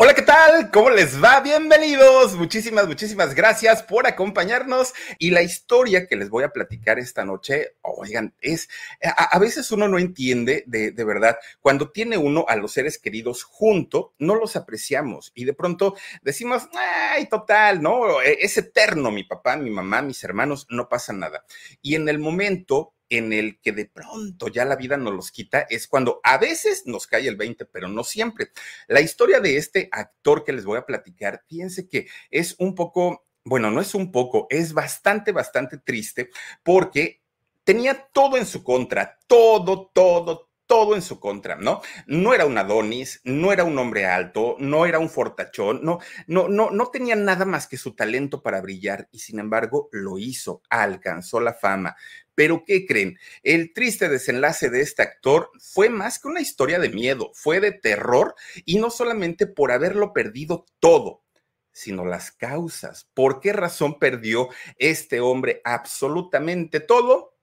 Hola, ¿qué tal? ¿Cómo les va? Bienvenidos. Muchísimas, muchísimas gracias por acompañarnos. Y la historia que les voy a platicar esta noche, oigan, es, a, veces uno no entiende de, de, verdad, cuando tiene uno a los seres queridos junto, no los apreciamos y de pronto decimos, ay, total, ¿no? E, es eterno mi papá, mi mamá, mis hermanos, no pasa nada. Y en el momento en el que de pronto ya la vida nos los quita es cuando a veces nos cae el 20, pero no siempre. La historia de este actor que les voy a platicar, fíjense que es un poco, bueno, no es un poco, es bastante, bastante triste porque tenía todo en su contra, todo, todo, todo en su contra, ¿no? No era un Adonis, no era un hombre alto, no era un fortachón, no, no, no, no tenía nada más que su talento para brillar y sin embargo lo hizo, alcanzó la fama. Pero ¿qué creen? El triste desenlace de este actor fue más que una historia de miedo, fue de terror y no solamente por haberlo perdido todo, sino las causas. ¿Por qué razón perdió este hombre absolutamente todo?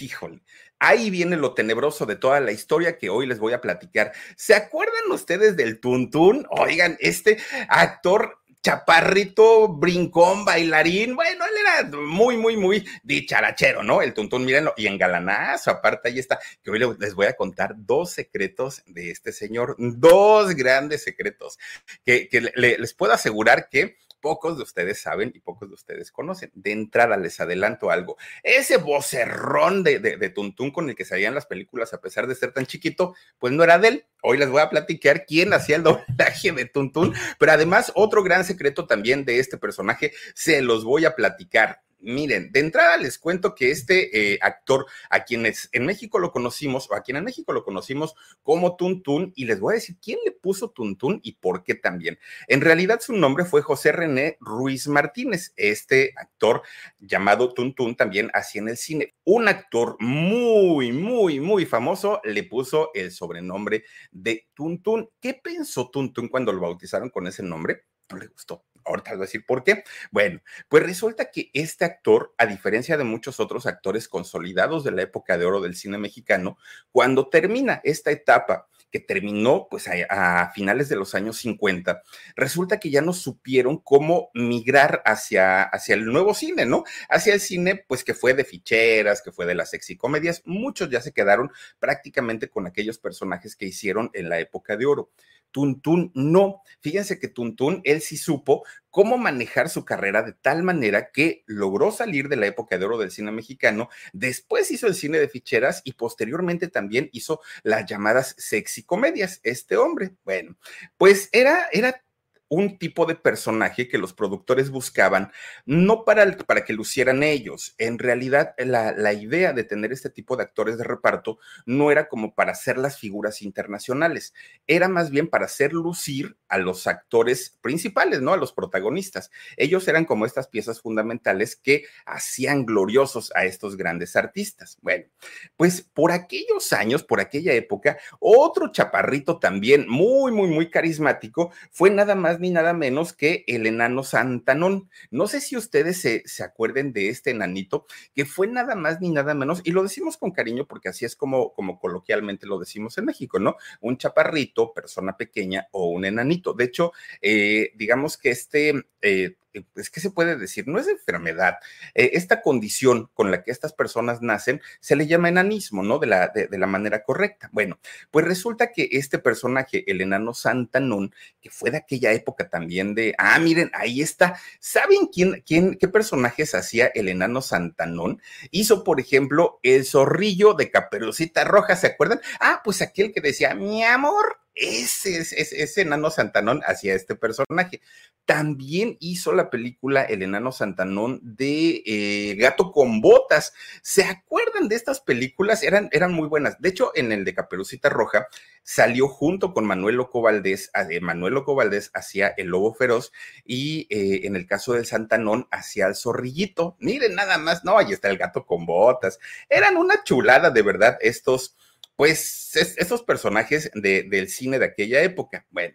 Híjole, ahí viene lo tenebroso de toda la historia que hoy les voy a platicar. ¿Se acuerdan ustedes del Tuntún? Oigan, este actor chaparrito, brincón, bailarín. Bueno, él era muy, muy, muy dicharachero, ¿no? El tuntún, mírenlo, y engalanazo, aparte ahí está, que hoy les voy a contar dos secretos de este señor, dos grandes secretos, que, les puedo asegurar que pocos de ustedes saben y pocos de ustedes conocen. De entrada les adelanto algo. Ese vocerrón de, de, Tuntún con el que salían las películas, a pesar de ser tan chiquito, pues no era de él. Hoy les voy a platicar quién hacía el doblaje de Tuntún, pero además otro gran secreto también de este personaje se los voy a platicar. Miren, de entrada les cuento que este eh, actor, a quienes en México lo conocimos, o a quien en México lo conocimos como Tuntún, y les voy a decir quién le puso Tuntún y por qué también. En realidad su nombre fue José René Ruiz Martínez, este actor llamado Tuntún también hacía en el cine. Un actor muy, muy, muy famoso le puso el sobrenombre de Tuntún. ¿Qué pensó Tuntún cuando lo bautizaron con ese nombre? No le gustó ahorita les voy a decir por qué. Bueno, pues resulta que este actor, a diferencia de muchos otros actores consolidados de la época de oro del cine mexicano, cuando termina esta etapa que terminó pues a, finales de los años 50, resulta que ya no supieron cómo migrar hacia, hacia el nuevo cine, ¿no? Hacia el cine pues que fue de ficheras, que fue de las sexy comedias, muchos ya se quedaron prácticamente con aquellos personajes que hicieron en la época de oro. Tuntún no. Fíjense que Tuntún, él sí supo cómo manejar su carrera de tal manera que logró salir de la época de oro del cine mexicano, después hizo el cine de ficheras y posteriormente también hizo las llamadas sexy comedias. Este hombre, bueno, pues era, era un tipo de personaje que los productores buscaban, no para, para que lucieran ellos. En realidad, la, la, idea de tener este tipo de actores de reparto no era como para hacer las figuras internacionales, era más bien para hacer lucir a los actores principales, ¿no? A los protagonistas. Ellos eran como estas piezas fundamentales que hacían gloriosos a estos grandes artistas. Bueno, pues por aquellos años, por aquella época, otro chaparrito también muy, muy, muy carismático fue nada más ni nada menos que el enano Santanón. No sé si ustedes se, se acuerden de este enanito, que fue nada más ni nada menos, y lo decimos con cariño porque así es como, como coloquialmente lo decimos en México, ¿no? Un chaparrito, persona pequeña o un enanito. De hecho, eh, digamos que este... Eh, es que se puede decir, no es enfermedad, eh, esta condición con la que estas personas nacen se le llama enanismo, ¿no? De la, de, la manera correcta. Bueno, pues resulta que este personaje, el enano Santanón, que fue de aquella época también de, ah, miren, ahí está, ¿saben quién, quién, qué personajes hacía el enano Santanón? Hizo, por ejemplo, el zorrillo de Caperucita Roja, ¿se acuerdan? Ah, pues aquel que decía, mi amor, ese, ese, ese, enano Santanón hacía este personaje. También hizo la película El enano Santanón de eh, Gato con Botas. ¿Se acuerdan de estas películas? Eran, eran muy buenas. De hecho, en el de Caperucita Roja salió junto con Manuel Loco Valdés. Eh, Manuel Loco Valdés hacía El Lobo Feroz y eh, en el caso del Santanón hacía El Zorrillito. Miren nada más, no, ahí está el Gato con Botas. Eran una chulada, de verdad, estos pues esos personajes del cine de aquella época. Bueno,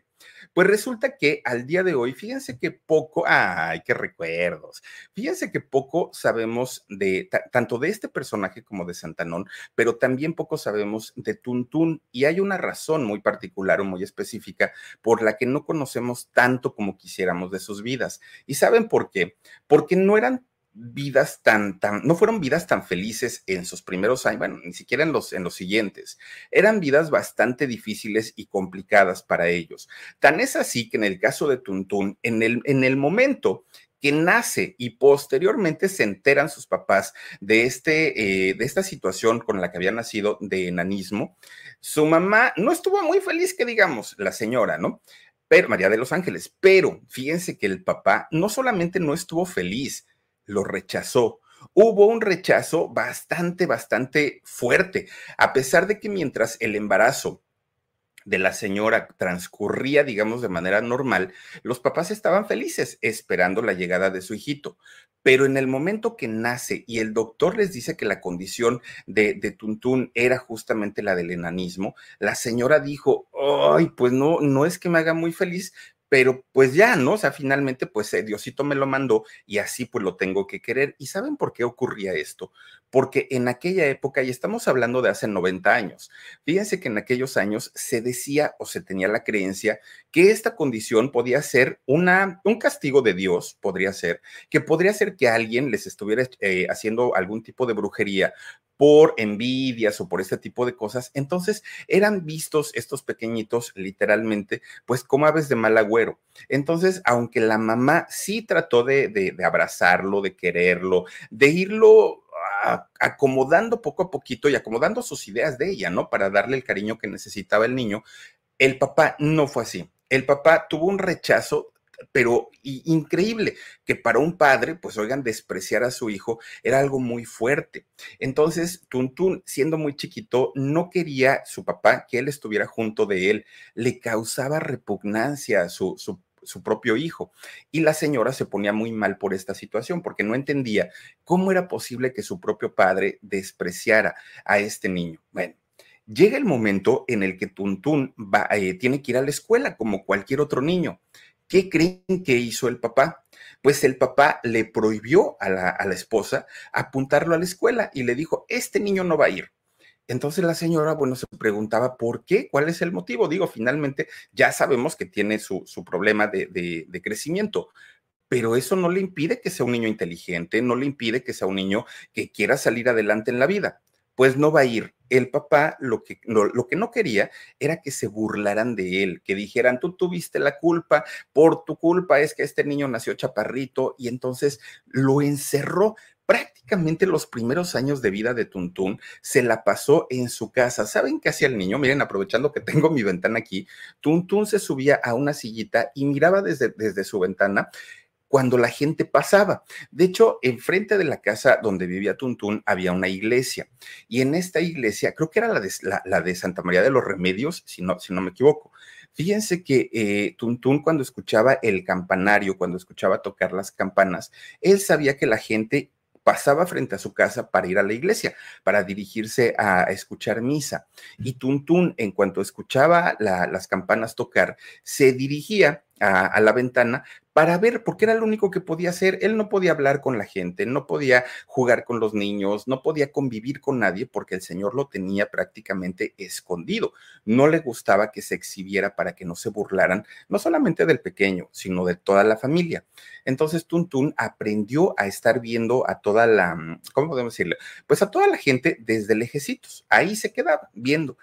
pues resulta que al día de hoy, fíjense que poco, ay, qué recuerdos, fíjense que poco sabemos de tanto de este personaje como de Santanón, pero también poco sabemos de Tuntún y hay una razón muy particular o muy específica por la que no conocemos tanto como quisiéramos de sus vidas. ¿Y saben por qué? Porque no eran vidas tan, tan, no fueron vidas tan felices en sus primeros años, bueno, ni siquiera en los, en los siguientes. Eran vidas bastante difíciles y complicadas para ellos. Tan es así que en el caso de Tuntún, en el, en el momento que nace y posteriormente se enteran sus papás de, este, eh, de esta situación con la que había nacido de enanismo, su mamá no estuvo muy feliz, que digamos, la señora, ¿no? Pero, María de los Ángeles, pero fíjense que el papá no solamente no estuvo feliz, lo rechazó. Hubo un rechazo bastante, bastante fuerte, a pesar de que mientras el embarazo de la señora transcurría, digamos, de manera normal, los papás estaban felices esperando la llegada de su hijito. Pero en el momento que nace y el doctor les dice que la condición de, de Tuntún era justamente la del enanismo, la señora dijo, ay, pues no, no es que me haga muy feliz, pero pues ya, ¿no? O sea, finalmente, pues eh, Diosito me lo mandó y así pues lo tengo que querer. ¿Y saben por qué ocurría esto? Porque en aquella época, y estamos hablando de hace 90 años, fíjense que en aquellos años se decía o se tenía la creencia que esta condición podía ser una, un castigo de Dios, podría ser, que podría ser que alguien les estuviera eh, haciendo algún tipo de brujería por envidias o por este tipo de cosas. Entonces eran vistos estos pequeñitos literalmente, pues como aves de mal agüero. Entonces, aunque la mamá sí trató de, de, abrazarlo, de quererlo, de irlo acomodando poco a poquito y acomodando sus ideas de ella, ¿no? Para darle el cariño que necesitaba el niño. El papá no fue así. El papá tuvo un rechazo pero increíble que para un padre, pues oigan, despreciar a su hijo era algo muy fuerte. Entonces, Tuntún, siendo muy chiquito, no quería su papá que él estuviera junto de él, le causaba repugnancia a su, su propio hijo. Y la señora se ponía muy mal por esta situación porque no entendía cómo era posible que su propio padre despreciara a este niño. Bueno, llega el momento en el que Tuntún va, eh, tiene que ir a la escuela como cualquier otro niño. ¿Qué creen que hizo el papá? Pues el papá le prohibió a la, a la esposa apuntarlo a la escuela y le dijo, este niño no va a ir. Entonces la señora, bueno, se preguntaba por qué, cuál es el motivo. Digo, finalmente ya sabemos que tiene su, su problema de, de, de, crecimiento, pero eso no le impide que sea un niño inteligente, no le impide que sea un niño que quiera salir adelante en la vida pues no va a ir. El papá lo que, no, lo que no quería era que se burlaran de él, que dijeran, tú tuviste la culpa, por tu culpa es que este niño nació chaparrito y entonces lo encerró. Prácticamente los primeros años de vida de Tuntún se la pasó en su casa. ¿Saben qué hacía el niño? Miren, aprovechando que tengo mi ventana aquí, Tuntún se subía a una sillita y miraba desde, desde su ventana cuando la gente pasaba. De hecho, enfrente de la casa donde vivía Tuntún había una iglesia y en esta iglesia, creo que era la de, la, de Santa María de los Remedios, si no, si no me equivoco. Fíjense que eh, Tuntún cuando escuchaba el campanario, cuando escuchaba tocar las campanas, él sabía que la gente pasaba frente a su casa para ir a la iglesia, para dirigirse a escuchar misa. Y Tuntún, en cuanto escuchaba la, las campanas tocar, se dirigía a, la ventana para ver, porque era lo único que podía hacer. Él no podía hablar con la gente, no podía jugar con los niños, no podía convivir con nadie porque el señor lo tenía prácticamente escondido. No le gustaba que se exhibiera para que no se burlaran, no solamente del pequeño, sino de toda la familia. Entonces Tuntún aprendió a estar viendo a toda la, ¿cómo podemos decirle? Pues a toda la gente desde lejecitos. Ahí se quedaba viendo.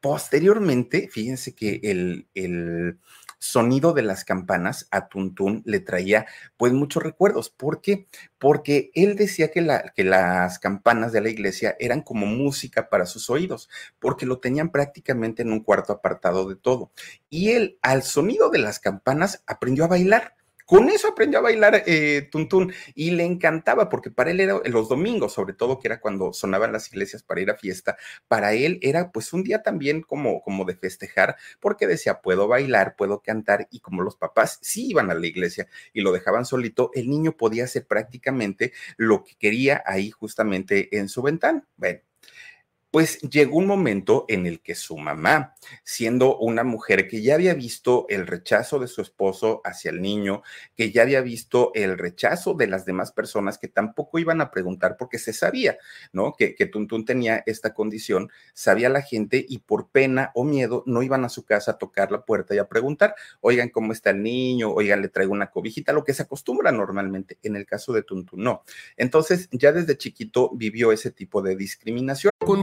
Posteriormente, fíjense que el, el sonido de las campanas a Tuntún le traía pues muchos recuerdos. ¿Por qué? Porque él decía que, la, que las campanas de la iglesia eran como música para sus oídos, porque lo tenían prácticamente en un cuarto apartado de todo. Y él al sonido de las campanas aprendió a bailar. Con eso aprendió a bailar eh, Tuntún y le encantaba porque para él era los domingos, sobre todo que era cuando sonaban las iglesias para ir a fiesta, para él era pues un día también como, como de festejar porque decía, puedo bailar, puedo cantar y como los papás sí iban a la iglesia y lo dejaban solito, el niño podía hacer prácticamente lo que quería ahí justamente en su ventana. Bueno, pues llegó un momento en el que su mamá, siendo una mujer que ya había visto el rechazo de su esposo hacia el niño, que ya había visto el rechazo de las demás personas que tampoco iban a preguntar porque se sabía, ¿no? Que, que Tuntún tenía esta condición, sabía la gente y por pena o miedo no iban a su casa a tocar la puerta y a preguntar, oigan cómo está el niño, oigan, le traigo una cobijita, lo que se acostumbra normalmente. En el caso de Tuntún, no. Entonces, ya desde chiquito vivió ese tipo de discriminación. Con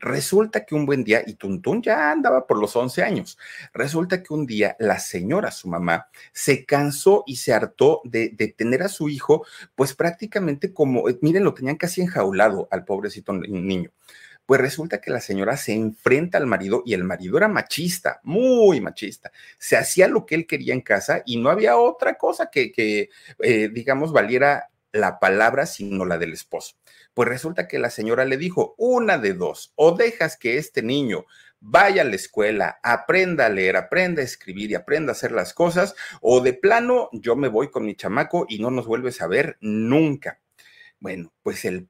Resulta que un buen día, y Tuntún ya andaba por los 11 años, resulta que un día la señora, su mamá, se cansó y se hartó de, tener a su hijo, pues prácticamente como, eh, miren, lo tenían casi enjaulado al pobrecito niño. Pues resulta que la señora se enfrenta al marido y el marido era machista, muy machista. Se hacía lo que él quería en casa y no había otra cosa que, eh, digamos, valiera la palabra sino la del esposo. Pues resulta que la señora le dijo, una de dos, o dejas que este niño vaya a la escuela, aprenda a leer, aprenda a escribir y aprenda a hacer las cosas, o de plano yo me voy con mi chamaco y no nos vuelves a ver nunca. Bueno, pues el,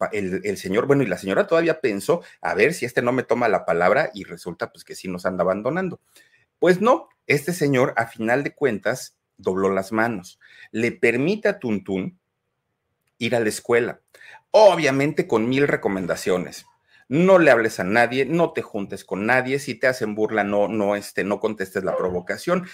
señor, bueno, y la señora todavía pensó, a ver si este no me toma la palabra y resulta pues que sí nos anda abandonando. Pues no, este señor a final de cuentas dobló las manos, le permite a Tuntún ir a la escuela obviamente con mil recomendaciones. No le hables a nadie, no te juntes con nadie, si te hacen burla, no, no, este, no contestes la provocación.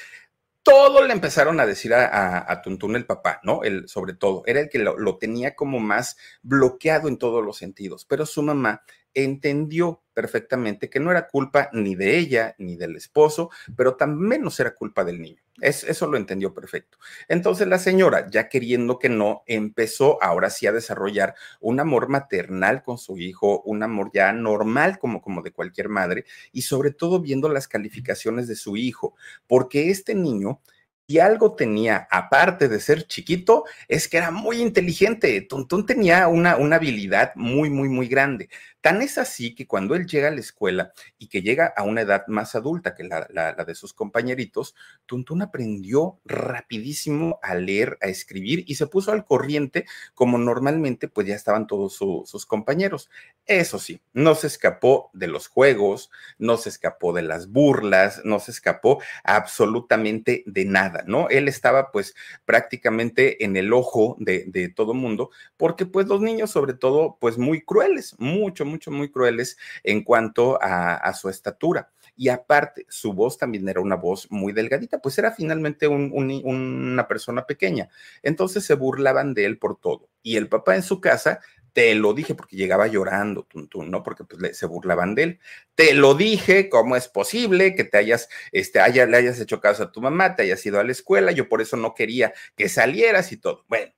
Todo le empezaron a decir a, a, Tuntún el papá, ¿no? Él, sobre todo, era el que lo tenía como más bloqueado en todos los sentidos, pero su mamá entendió perfectamente que no era culpa ni de ella ni del esposo, pero también menos era culpa del niño. eso lo entendió perfecto. Entonces la señora, ya queriendo que no, empezó ahora sí a desarrollar un amor maternal con su hijo, un amor ya normal como, como de cualquier madre, y sobre todo viendo las calificaciones de su hijo, porque este niño y algo tenía, aparte de ser chiquito, es que era muy inteligente. Tuntún tenía una, una habilidad muy, muy, muy grande. Tan es así que cuando él llega a la escuela y que llega a una edad más adulta que la, de sus compañeritos, Tuntún aprendió rapidísimo a leer, a escribir y se puso al corriente como normalmente pues ya estaban todos sus compañeros. Eso sí, no se escapó de los juegos, no se escapó de las burlas, no se escapó absolutamente de nada, ¿no? Él estaba pues prácticamente en el ojo de, todo mundo porque pues los niños sobre todo pues muy crueles, mucho, mucho, muy crueles en cuanto a, su estatura. Y aparte, su voz también era una voz muy delgadita, pues era finalmente una persona pequeña. Entonces se burlaban de él por todo. Y el papá en su casa te lo dije porque llegaba llorando, ¿no? Porque pues, se burlaban de él. Te lo dije, ¿cómo es posible que te hayas, este, haya, le hayas hecho caso a tu mamá, te hayas ido a la escuela? Yo por eso no quería que salieras y todo. Bueno,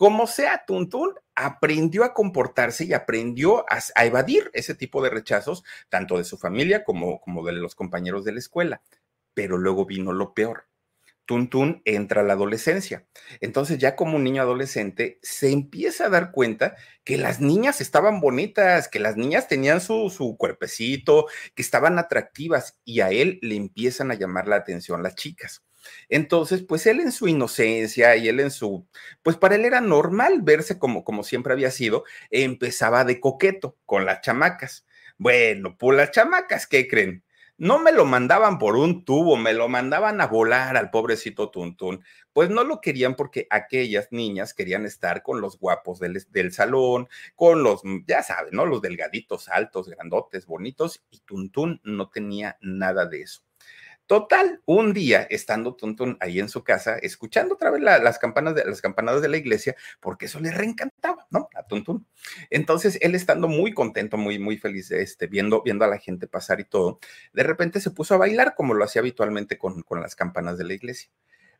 como sea, Tuntún aprendió a comportarse y aprendió a, evadir ese tipo de rechazos, tanto de su familia como, de los compañeros de la escuela. Pero luego vino lo peor. Tuntún entra a la adolescencia. Entonces ya como un niño adolescente se empieza a dar cuenta que las niñas estaban bonitas, que las niñas tenían su cuerpecito, que estaban atractivas y a él le empiezan a llamar la atención las chicas. Entonces, pues él en su inocencia y él en su, pues para él era normal verse como, como siempre había sido, empezaba de coqueto con las chamacas. Bueno, pues las chamacas, ¿qué creen? No me lo mandaban por un tubo, me lo mandaban a volar al pobrecito Tuntún. Pues no lo querían porque aquellas niñas querían estar con los guapos del, del salón, con los, ya saben, ¿no? Los delgaditos, altos, grandotes, bonitos, y Tuntún no tenía nada de eso. Total, un día, estando Tuntun ahí en su casa, escuchando otra vez las campanas de las campanadas de la iglesia, porque eso le reencantaba, ¿no? A Tuntun. Entonces, él estando muy contento, muy, muy feliz, este, viendo, viendo a la gente pasar y todo, de repente se puso a bailar como lo hacía habitualmente con, con las campanas de la iglesia.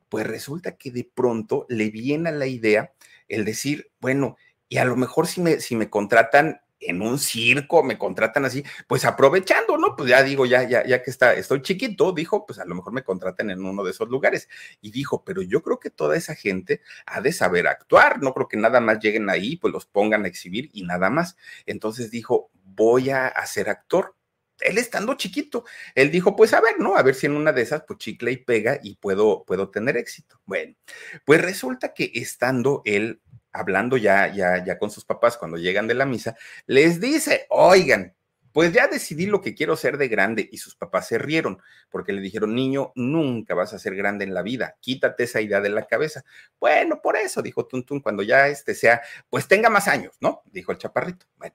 Pues resulta que de pronto le viene a la idea el decir, bueno, y a lo mejor si me, si me contratan en un circo, me contratan así, pues aprovechando, ¿no? Pues ya digo, ya, ya, ya que está, estoy chiquito, dijo, pues a lo mejor me contratan en uno de esos lugares. Y dijo, pero yo creo que toda esa gente ha de saber actuar, no creo que nada más lleguen ahí, pues los pongan a exhibir y nada más. Entonces dijo, voy a, ser actor. Él estando chiquito, él dijo, pues a ver, ¿no? A ver si en una de esas, pues chicle y pega y puedo, puedo tener éxito. Bueno, pues resulta que estando él hablando ya, ya, ya con sus papás cuando llegan de la misa, les dice, oigan, pues ya decidí lo que quiero ser de grande y sus papás se rieron porque le dijeron, niño, nunca vas a ser grande en la vida, quítate esa idea de la cabeza. Bueno, por eso, dijo Tuntun, cuando ya este sea, pues tenga más años, ¿no? Dijo el chaparrito. Bueno,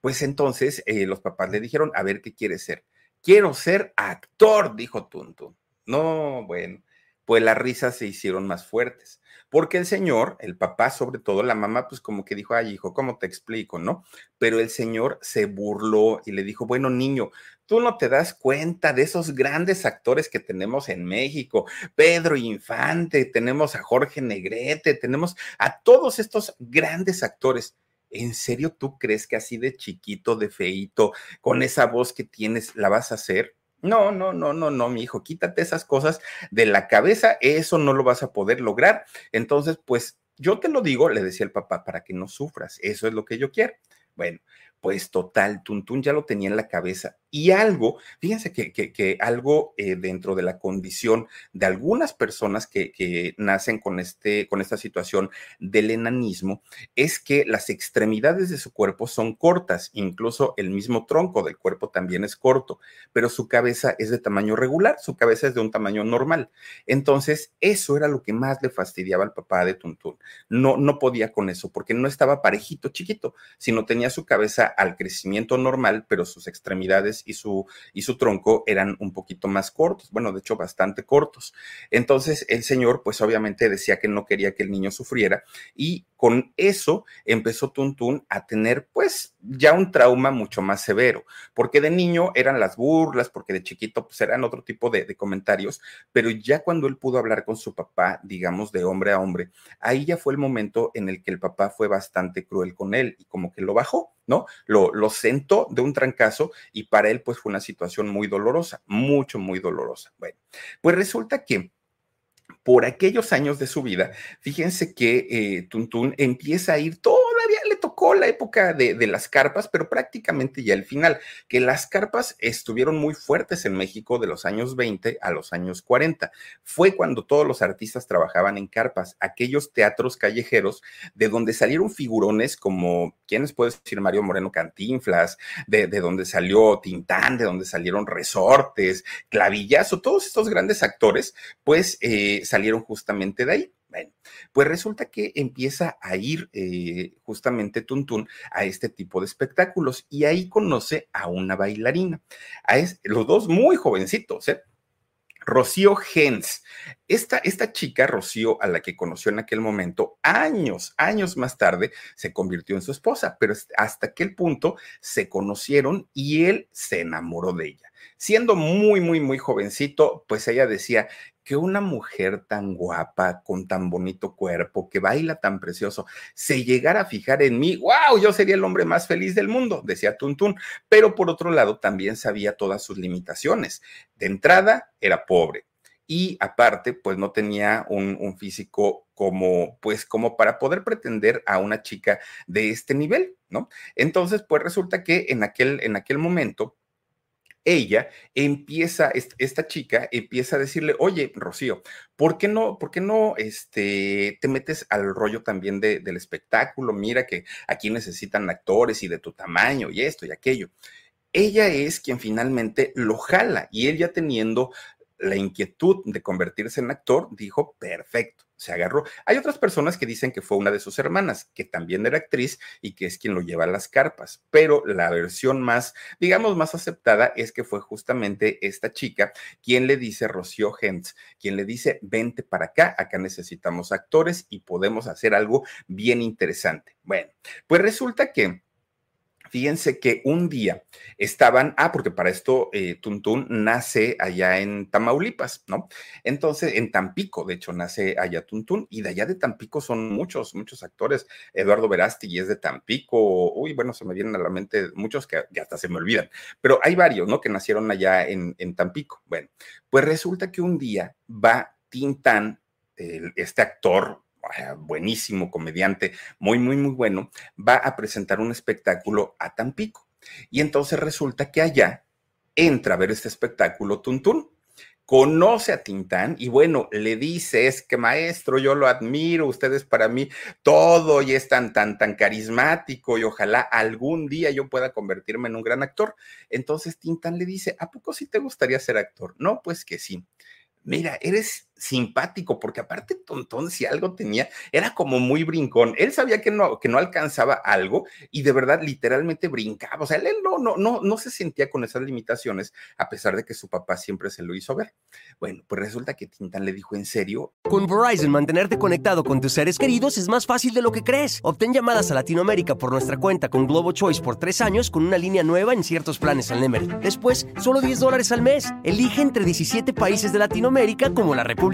pues entonces eh, los papás le dijeron, a ver, ¿qué quiere ser? Quiero ser actor, dijo Tuntun. No, bueno, pues las risas se hicieron más fuertes porque el señor, el papá sobre todo, la mamá pues como que dijo, ay hijo, ¿cómo te explico, no? Pero el señor se burló y le dijo, bueno niño, tú no te das cuenta de esos grandes actores que tenemos en México, Pedro Infante, tenemos a Jorge Negrete, tenemos a todos estos grandes actores. ¿En serio tú crees que así de chiquito, de feito, con esa voz que tienes, la vas a hacer? No, no, no, no, no, mi hijo, quítate esas cosas de la cabeza, eso no lo vas a poder lograr. Entonces, pues yo te lo digo, le decía el papá, para que no sufras, eso es lo que yo quiero. Bueno, pues total, Tuntún ya lo tenía en la cabeza. Y algo, fíjense que, que, algo eh, dentro de la condición de algunas personas que, que, nacen con, este, con esta situación del enanismo es que las extremidades de su cuerpo son cortas, incluso el mismo tronco del cuerpo también es corto, pero su cabeza es de tamaño regular, su cabeza es de un tamaño normal. Entonces, eso era lo que más le fastidiaba al papá de Tuntún. No, no podía con eso porque no estaba parejito, chiquito, sino tenía su cabeza al crecimiento normal, pero sus extremidades y su, y su tronco eran un poquito más cortos, bueno, de hecho bastante cortos. Entonces el señor, pues obviamente decía que no quería que el niño sufriera y con eso empezó Tuntún a tener pues ya un trauma mucho más severo, porque de niño eran las burlas, porque de chiquito pues eran otro tipo de, de comentarios, pero ya cuando él pudo hablar con su papá, digamos de hombre a hombre, ahí ya fue el momento en el que el papá fue bastante cruel con él y como que lo bajó, ¿no? Lo, lo sentó de un trancazo y para él pues fue una situación muy dolorosa, mucho, muy dolorosa. Bueno, pues resulta que por aquellos años de su vida, fíjense que eh, Tuntún empieza a ir le tocó la época de, las carpas, pero prácticamente ya el final, que las carpas estuvieron muy fuertes en México de los años 20 a los años 40. Fue cuando todos los artistas trabajaban en carpas, aquellos teatros callejeros de donde salieron figurones como, ¿quiénes puede decir Mario Moreno Cantinflas? De, de donde salió Tintán, de donde salieron Resortes, Clavillazo, todos estos grandes actores, pues... Eh, salieron justamente de ahí. Pues resulta que empieza a ir eh, justamente Tuntún a este tipo de espectáculos y ahí conoce a una bailarina, a es, los dos muy jovencitos, ¿eh? Rocío Gens. Esta, esta chica, Rocío, a la que conoció en aquel momento, años, años más tarde, se convirtió en su esposa, pero hasta aquel punto se conocieron y él se enamoró de ella. Siendo muy, muy, muy jovencito, pues ella decía, que una mujer tan guapa, con tan bonito cuerpo, que baila tan precioso, se llegara a fijar en mí, wow, yo sería el hombre más feliz del mundo, decía Tuntún. Pero por otro lado, también sabía todas sus limitaciones. De entrada, era pobre y aparte, pues no tenía un, un, físico como, pues como para poder pretender a una chica de este nivel, ¿no? Entonces, pues resulta que en aquel, en aquel momento, ella empieza, esta chica empieza a decirle, oye, Rocío, ¿por qué no, por qué no este, te metes al rollo también de, del espectáculo? Mira que aquí necesitan actores y de tu tamaño y esto y aquello. Ella es quien finalmente lo jala y él ya teniendo la inquietud de convertirse en actor, dijo, perfecto, se agarró. Hay otras personas que dicen que fue una de sus hermanas, que también era actriz y que es quien lo lleva a las carpas, pero la versión más, digamos, más aceptada es que fue justamente esta chica quien le dice, Rocío Hentz, quien le dice, vente para acá, acá necesitamos actores y podemos hacer algo bien interesante. Bueno, pues resulta que Fíjense que un día estaban, ah, porque para esto eh, Tuntún nace allá en Tamaulipas, ¿no? Entonces, en Tampico, de hecho, nace allá Tuntún, y de allá de Tampico son muchos, muchos actores. Eduardo Verasti es de Tampico, uy, bueno, se me vienen a la mente muchos que, hasta se me olvidan, pero hay varios, ¿no? Que nacieron allá en, en Tampico. Bueno, pues resulta que un día va Tintán, este actor buenísimo comediante, muy, muy, muy bueno, va a presentar un espectáculo a Tampico. Y entonces resulta que allá entra a ver este espectáculo Tuntún. Conoce a Tintán y bueno, le dice, es que maestro, yo lo admiro, ustedes para mí todo y es tan, tan, tan carismático y ojalá algún día yo pueda convertirme en un gran actor. Entonces Tintán le dice, ¿a poco sí te gustaría ser actor? No, pues que sí. Mira, eres simpático, porque aparte Tontón, si algo tenía, era como muy brincón. Él sabía que no, que no alcanzaba algo y de verdad literalmente brincaba. O sea, él no, no, no, no se sentía con esas limitaciones, a pesar de que su papá siempre se lo hizo ver. Bueno, pues resulta que Tintán le dijo en serio. Con Verizon, mantenerte conectado con tus seres queridos es más fácil de lo que crees. Obtén llamadas a Latinoamérica por nuestra cuenta con Globo Choice por tres años con una línea nueva en ciertos planes al Nemery. Después, solo 10 dólares al mes. Elige entre 17 países de Latinoamérica como la República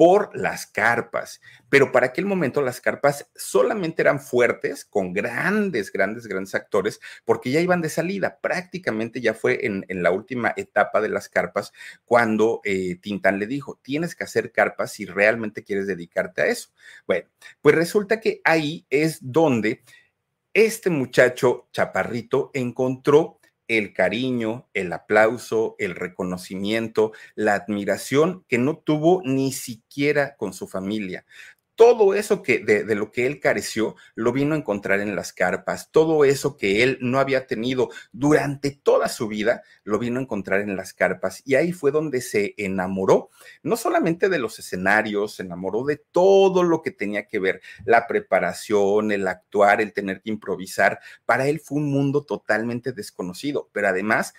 por las carpas. Pero para aquel momento las carpas solamente eran fuertes con grandes, grandes, grandes actores porque ya iban de salida. Prácticamente ya fue en, la última etapa de las carpas cuando eh, Tintán le dijo, tienes que hacer carpas si realmente quieres dedicarte a eso. Bueno, pues resulta que ahí es donde este muchacho chaparrito encontró el cariño, el aplauso, el reconocimiento, la admiración que no tuvo ni siquiera con su familia todo eso que de, lo que él careció lo vino a encontrar en las carpas, todo eso que él no había tenido durante toda su vida lo vino a encontrar en las carpas. Y ahí fue donde se enamoró, no solamente de los escenarios, se enamoró de todo lo que tenía que ver, la preparación, el actuar, el tener que improvisar, para él fue un mundo totalmente desconocido, pero además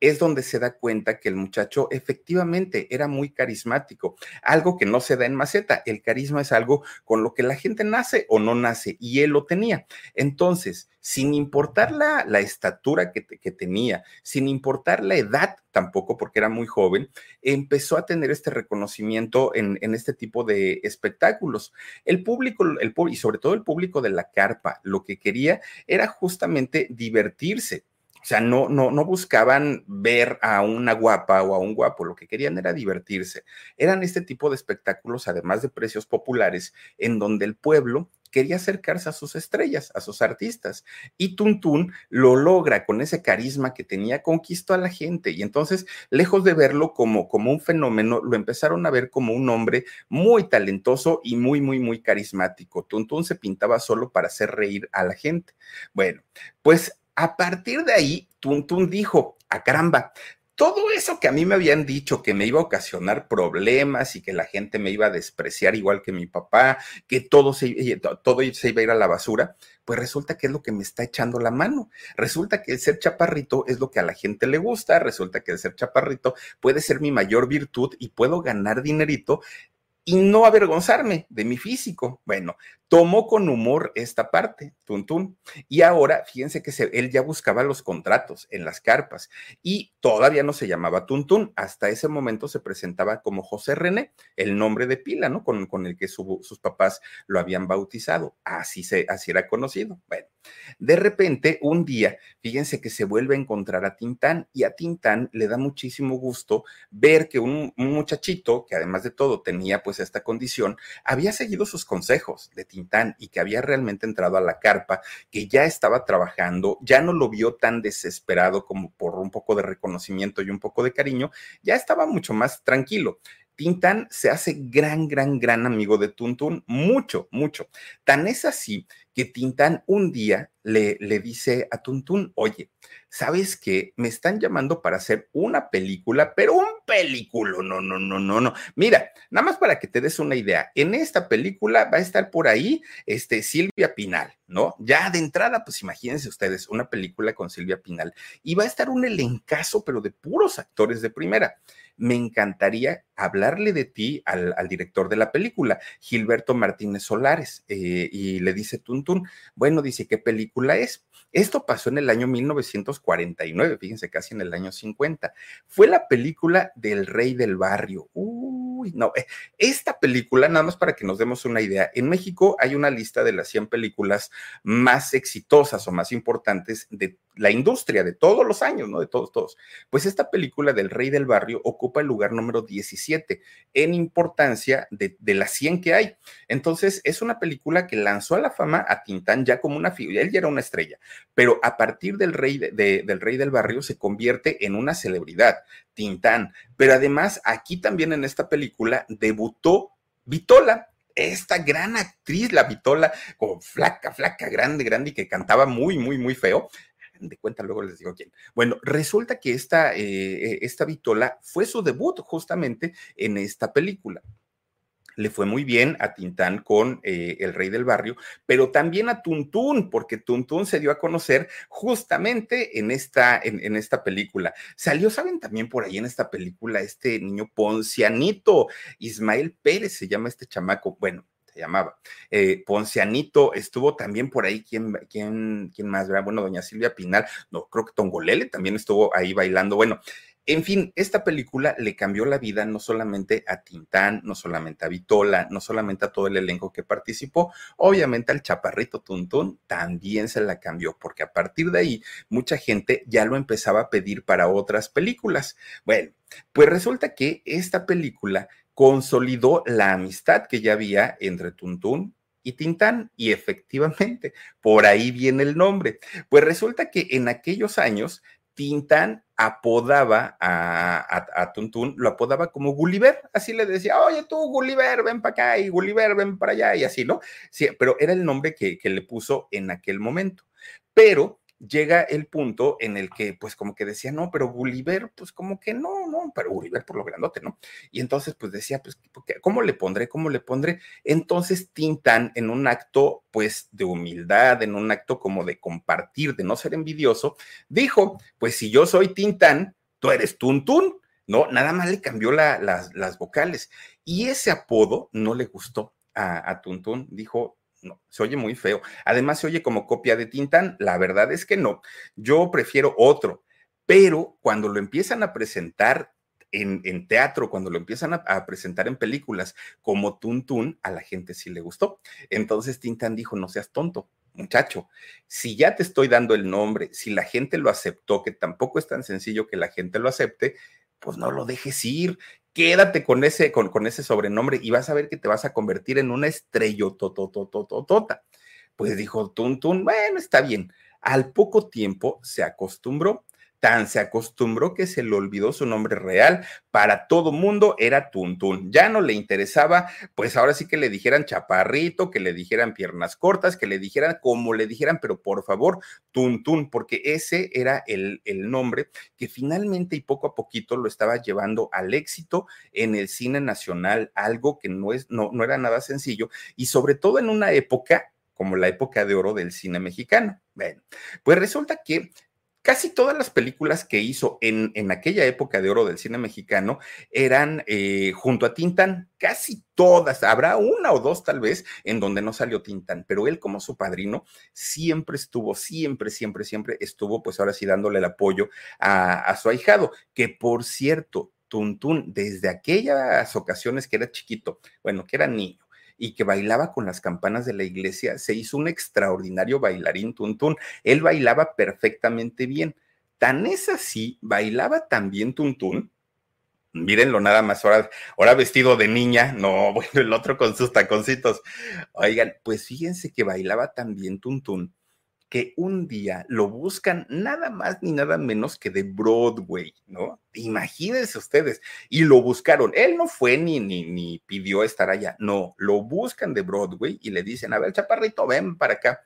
es donde se da cuenta que el muchacho efectivamente era muy carismático, algo que no se da en maceta. El carisma es algo con lo que la gente nace o no nace y él lo tenía. Entonces, sin importar la, la estatura que, que, tenía, sin importar la edad tampoco, porque era muy joven, empezó a tener este reconocimiento en, en este tipo de espectáculos. El público, el, y sobre todo el público de la carpa, lo que quería era justamente divertirse o sea, no, no, no buscaban ver a una guapa o a un guapo, lo que querían era divertirse. Eran este tipo de espectáculos, además de precios populares, en donde el pueblo quería acercarse a sus estrellas, a sus artistas. Y Tuntún lo logra con ese carisma que tenía, conquistó a la gente. Y entonces, lejos de verlo como, como un fenómeno, lo empezaron a ver como un hombre muy talentoso y muy, muy, muy carismático. Tuntún se pintaba solo para hacer reír a la gente. Bueno, pues a partir de ahí, Tuntún dijo, a caramba, todo eso que a mí me habían dicho que me iba a ocasionar problemas y que la gente me iba a despreciar igual que mi papá, que todo se, todo se iba a ir a la basura, pues resulta que es lo que me está echando la mano. Resulta que el ser chaparrito es lo que a la gente le gusta, resulta que el ser chaparrito puede ser mi mayor virtud y puedo ganar dinerito y no avergonzarme de mi físico. Bueno, tomó con humor esta parte, Tuntún. Y ahora, fíjense que él ya buscaba los contratos en las carpas y todavía no se llamaba Tuntún. Hasta ese momento se presentaba como José René, el nombre de pila, ¿no? Con, el que sus papás lo habían bautizado. Así, se, así era conocido. Bueno, de repente, un día, fíjense que se vuelve a encontrar a Tintán y a Tintán le da muchísimo gusto ver que un, muchachito, que además de todo tenía pues esta condición, había seguido sus consejos de Tintán y que había realmente entrado a la carpa, que ya estaba trabajando, ya no lo vio tan desesperado como por un poco de reconocimiento y un poco de cariño, ya estaba mucho más tranquilo. Tintán se hace gran, gran, gran amigo de Tuntún, mucho, mucho. Tan es así que Tintán un día le, le dice a Tuntún, oye, ¿sabes qué? Me están llamando para hacer una película, pero un película, no, no, no, no, no. Mira, nada más para que te des una idea, en esta película va a estar por ahí este, Silvia Pinal, ¿no? Ya de entrada, pues imagínense ustedes, una película con Silvia Pinal, y va a estar un elencazo, pero de puros actores de primera me encantaría hablarle de ti al, director de la película, Gilberto Martínez Solares, eh, y le dice Tuntún, bueno, dice, ¿qué película es? Esto pasó en el año 1949, fíjense, casi en el año 50. Fue la película del Rey del Barrio. No, eh, esta película, nada más para que nos demos una idea, en México hay una lista de las 100 películas más exitosas o más importantes de la industria de todos los años, ¿no? De todos, todos. Pues esta película del Rey del Barrio ocupa el lugar número 17 en importancia de, las 100 que hay. Entonces, es una película que lanzó a la fama a Tintán ya como una figura, él ya era una estrella, pero a partir del rey, del rey del barrio se convierte en una celebridad, Tintán. Pero además, aquí también en esta película debutó Vitola, esta gran actriz, la Vitola, como flaca, flaca, grande, grande y que cantaba muy, muy, muy feo. De cuenta, luego les digo quién. Bueno, resulta que esta, eh, esta Vitola fue su debut justamente en esta película le fue muy bien a Tintán con eh, El Rey del Barrio, pero también a Tuntún, porque Tuntún se dio a conocer justamente en esta, en, esta película. Salió, ¿saben? También por ahí en esta película este niño poncianito, Ismael Pérez se llama este chamaco. Bueno, llamaba. Eh, Poncianito estuvo también por ahí, ¿quién, quién, quién más? Bueno, doña Silvia Pinal, no, creo que Tongolele también estuvo ahí bailando. Bueno, en fin, esta película le cambió la vida no solamente a Tintán, no solamente a Vitola, no solamente a todo el elenco que participó, obviamente al chaparrito Tuntún también se la cambió, porque a partir de ahí mucha gente ya lo empezaba a pedir para otras películas. Bueno, pues resulta que esta película consolidó la amistad que ya había entre Tuntún y Tintán, y efectivamente, por ahí viene el nombre. Pues resulta que en aquellos años Tintán apodaba a, a, Tuntún, lo apodaba como Gulliver, así le decía, oye tú Gulliver, ven para acá y Gulliver, ven para allá y así, ¿no? Sí, pero era el nombre que, que le puso en aquel momento. Pero llega el punto en el que, pues, como que decía, no, pero Gulliver, pues, como que no, no, pero Gulliver por lo grandote, ¿no? Y entonces, pues, decía, pues, ¿cómo le pondré? ¿Cómo le pondré? Entonces, Tintán, en un acto, pues, de humildad, en un acto como de compartir, de no ser envidioso, dijo, pues, si yo soy Tintán, tú eres Tuntún. No, nada más le cambió las, las vocales. Y ese apodo no le gustó a, a Tuntún. Dijo, no, se oye muy feo. Además, se oye como copia de Tintán. La verdad es que no. Yo prefiero otro. Pero cuando lo empiezan a presentar en, teatro, cuando lo empiezan a, presentar en películas como Tuntún, a la gente sí le gustó. Entonces Tintán dijo, no seas tonto, muchacho, si ya te estoy dando el nombre, si la gente lo aceptó, que tampoco es tan sencillo que la gente lo acepte, pues no lo dejes ir, quédate con ese, con, ese sobrenombre y vas a ver que te vas a convertir en una estrella tototototota. Pues dijo Tuntun, bueno, está bien. Al poco tiempo se acostumbró Tan se acostumbró que se le olvidó su nombre real. Para todo mundo era Tuntún. Ya no le interesaba, pues ahora sí que le dijeran chaparrito, que le dijeran piernas cortas, que le dijeran como le dijeran, pero por favor, Tuntún, porque ese era el, el nombre que finalmente y poco a poquito lo estaba llevando al éxito en el cine nacional, algo que no, es, no, no era nada sencillo y sobre todo en una época como la época de oro del cine mexicano. Bueno, pues resulta que casi todas las películas que hizo en, en aquella época de oro del cine mexicano eran eh, junto a Tintán, casi todas, habrá una o dos tal vez en donde no salió Tintán, pero él como su padrino siempre estuvo, siempre, siempre, siempre estuvo pues ahora sí dándole el apoyo a, a su ahijado, que por cierto, Tuntún, desde aquellas ocasiones que era chiquito, bueno, que era niño, y que bailaba con las campanas de la iglesia, se hizo un extraordinario bailarín Tuntún. Él bailaba perfectamente bien. Tan es así, bailaba tan bien Tuntún. Mírenlo nada más, ahora, ahora vestido de niña, no, bueno, el otro con sus taconcitos. Oigan, pues fíjense que bailaba tan bien Tuntún que un día lo buscan nada más ni nada menos que de Broadway, ¿no? Imagínense ustedes. Y lo buscaron. Él no fue ni, ni, ni pidió estar allá. No, lo buscan de Broadway y le dicen, a ver, chaparrito, ven para acá.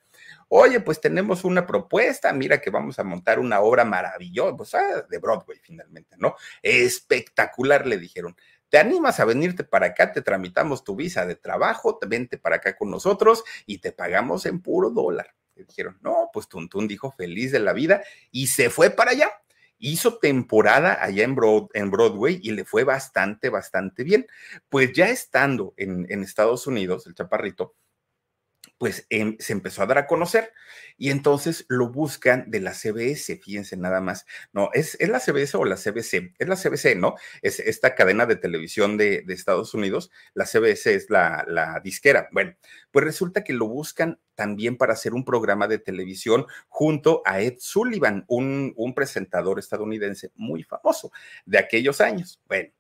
Oye, pues tenemos una propuesta, mira que vamos a montar una obra maravillosa, pues, de Broadway finalmente, ¿no? Espectacular, le dijeron. ¿Te animas a venirte para acá? Te tramitamos tu visa de trabajo, te vente para acá con nosotros y te pagamos en puro dólar dijeron, no, pues Tuntún dijo feliz de la vida y se fue para allá. Hizo temporada allá en, Broadway y le fue bastante, bastante bien. Pues ya estando en, Estados Unidos, el chaparrito, pues em, se empezó a dar a conocer y entonces lo buscan de la CBS, fíjense nada más, no, ¿es, es la CBS o la CBC? Es la CBC, ¿no? Es esta cadena de televisión de, Estados Unidos, la CBS es la, disquera. Bueno, pues resulta que lo buscan también para hacer un programa de televisión junto a Ed Sullivan, un, un presentador estadounidense muy famoso de aquellos años. Bueno,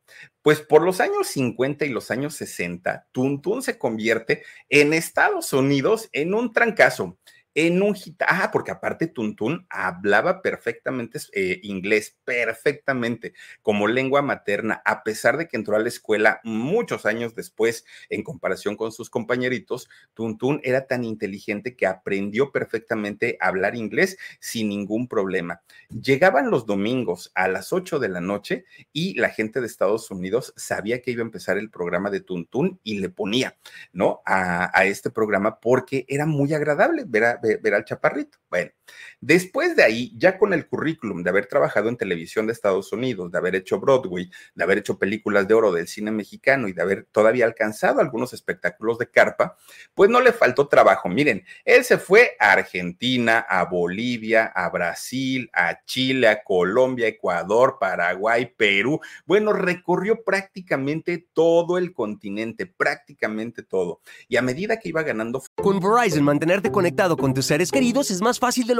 pues por los años 50 y los años 60, Tuntún se convierte en Estados Unidos en un trancazo en un ah, porque aparte Tuntún hablaba perfectamente eh, inglés, perfectamente, como lengua materna, a pesar de que entró a la escuela muchos años después, en comparación con sus compañeritos, Tuntún era tan inteligente que aprendió perfectamente a hablar inglés sin ningún problema. Llegaban los domingos a las 8 de la noche y la gente de Estados Unidos sabía que iba a empezar el programa de Tuntún y le ponía, ¿no? A, a este programa porque era muy agradable ver a ver, al chaparrito. Bueno, después de ahí, ya con el currículum de haber trabajado en televisión de Estados Unidos, de haber hecho Broadway, de haber hecho películas de oro del cine mexicano y de haber todavía alcanzado algunos espectáculos de carpa, pues no le faltó trabajo. Miren, él se fue a Argentina, a Bolivia, a Brasil, a Chile, a Colombia, Ecuador, Paraguay, Perú. Bueno, recorrió prácticamente todo el continente, prácticamente todo. Y a medida que iba ganando... Con Verizon, mantenerte conectado con tus seres queridos es más fácil de lo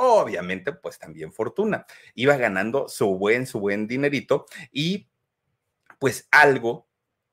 obviamente pues también fortuna. Iba ganando su buen, su buen dinerito y pues algo